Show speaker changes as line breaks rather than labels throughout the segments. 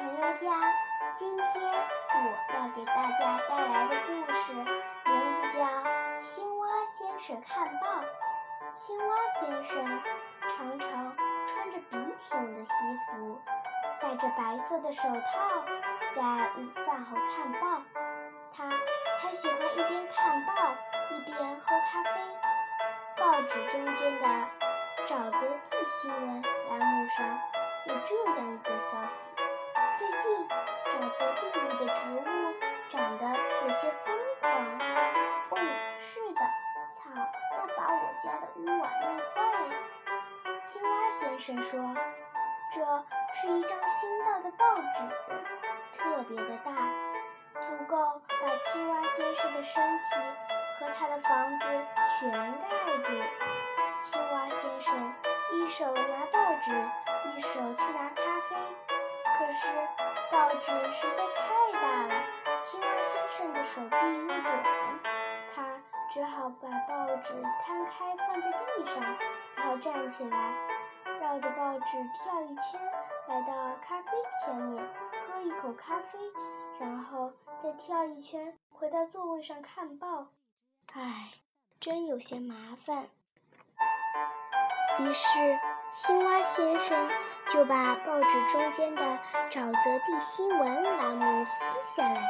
朋友家今天我要给大家带来的故事名字叫《青蛙先生看报》。青蛙先生常常穿着笔挺的西服，戴着白色的手套，在午饭后看报。他还喜欢一边看报一边喝咖啡。报纸中间的沼泽地新闻栏目上有这样一则消息：地里的植物长得有些疯狂。哦，是的，草都把我家的屋瓦弄坏了。青蛙先生说：“这是一张新到的报纸，特别的大，足够把青蛙先生的身体和他的房子全盖住。”青蛙先生一手拿报纸，一手去拿咖啡，可是报纸实在太大了，青蛙先生的手臂又短，他只好把报纸摊开放在地上，然后站起来，绕着报纸跳一圈，来到咖啡前面，喝一口咖啡，然后再跳一圈，回到座位上看报。唉，真有些麻烦。于是，青蛙先生就把报纸中泽地新闻栏目撕下来，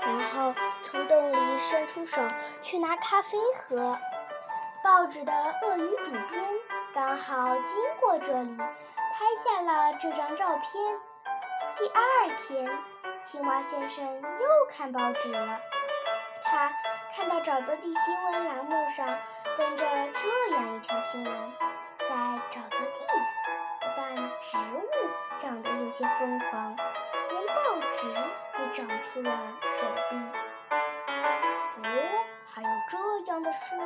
然后从洞里伸出手去拿咖啡喝。报纸的鳄鱼主编刚好经过这里，拍下了这张照片。第二天，青蛙先生又看报纸了，他看到沼泽地新闻栏目上登着这样一条新闻。在沼泽地里，但植物长得有些疯狂，连报纸也长出了手臂。哦，还有这样的事！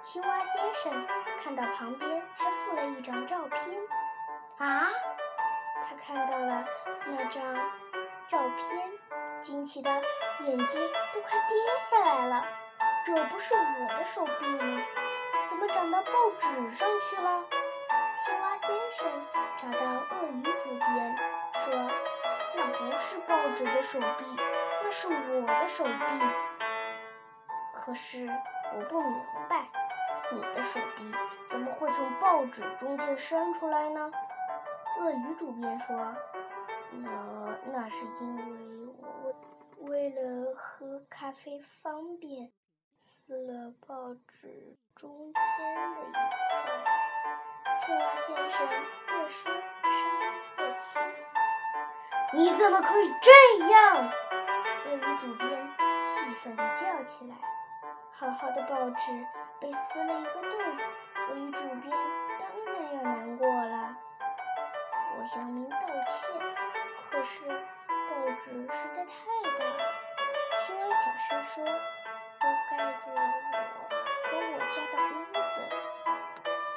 青蛙先生看到旁边还附了一张照片。啊！他看到了那张照片，惊奇的眼睛都快跌下来了。这不是我的手臂吗？怎么长到报纸上去了？青蛙先生找到鳄鱼主编，说：“那不是报纸的手臂，那是我的手臂。可是我不明白，你的手臂怎么会从报纸中间伸出来呢？”鳄鱼主编说：“那那是因为我为了喝咖啡方便。”撕了报纸中间的一块，青蛙先生越说声音越轻。你怎么可以这样？鳄鱼主编气愤地叫起来。好好的报纸被撕了一个洞，鳄鱼主编当然要难过了。我向您道歉，可是报纸实在太大了。青蛙小声说。都盖住了我和我家的屋子。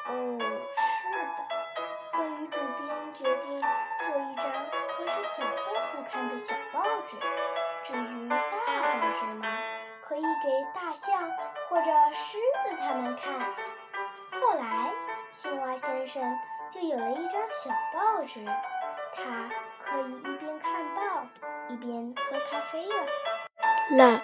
哦，做一张可使小动物看的小报纸。至于大报纸嘛，可以给大象或者狮子他们看。后来，青蛙先生就有了一张小报纸，他可以一边看报一边喝咖啡了。了。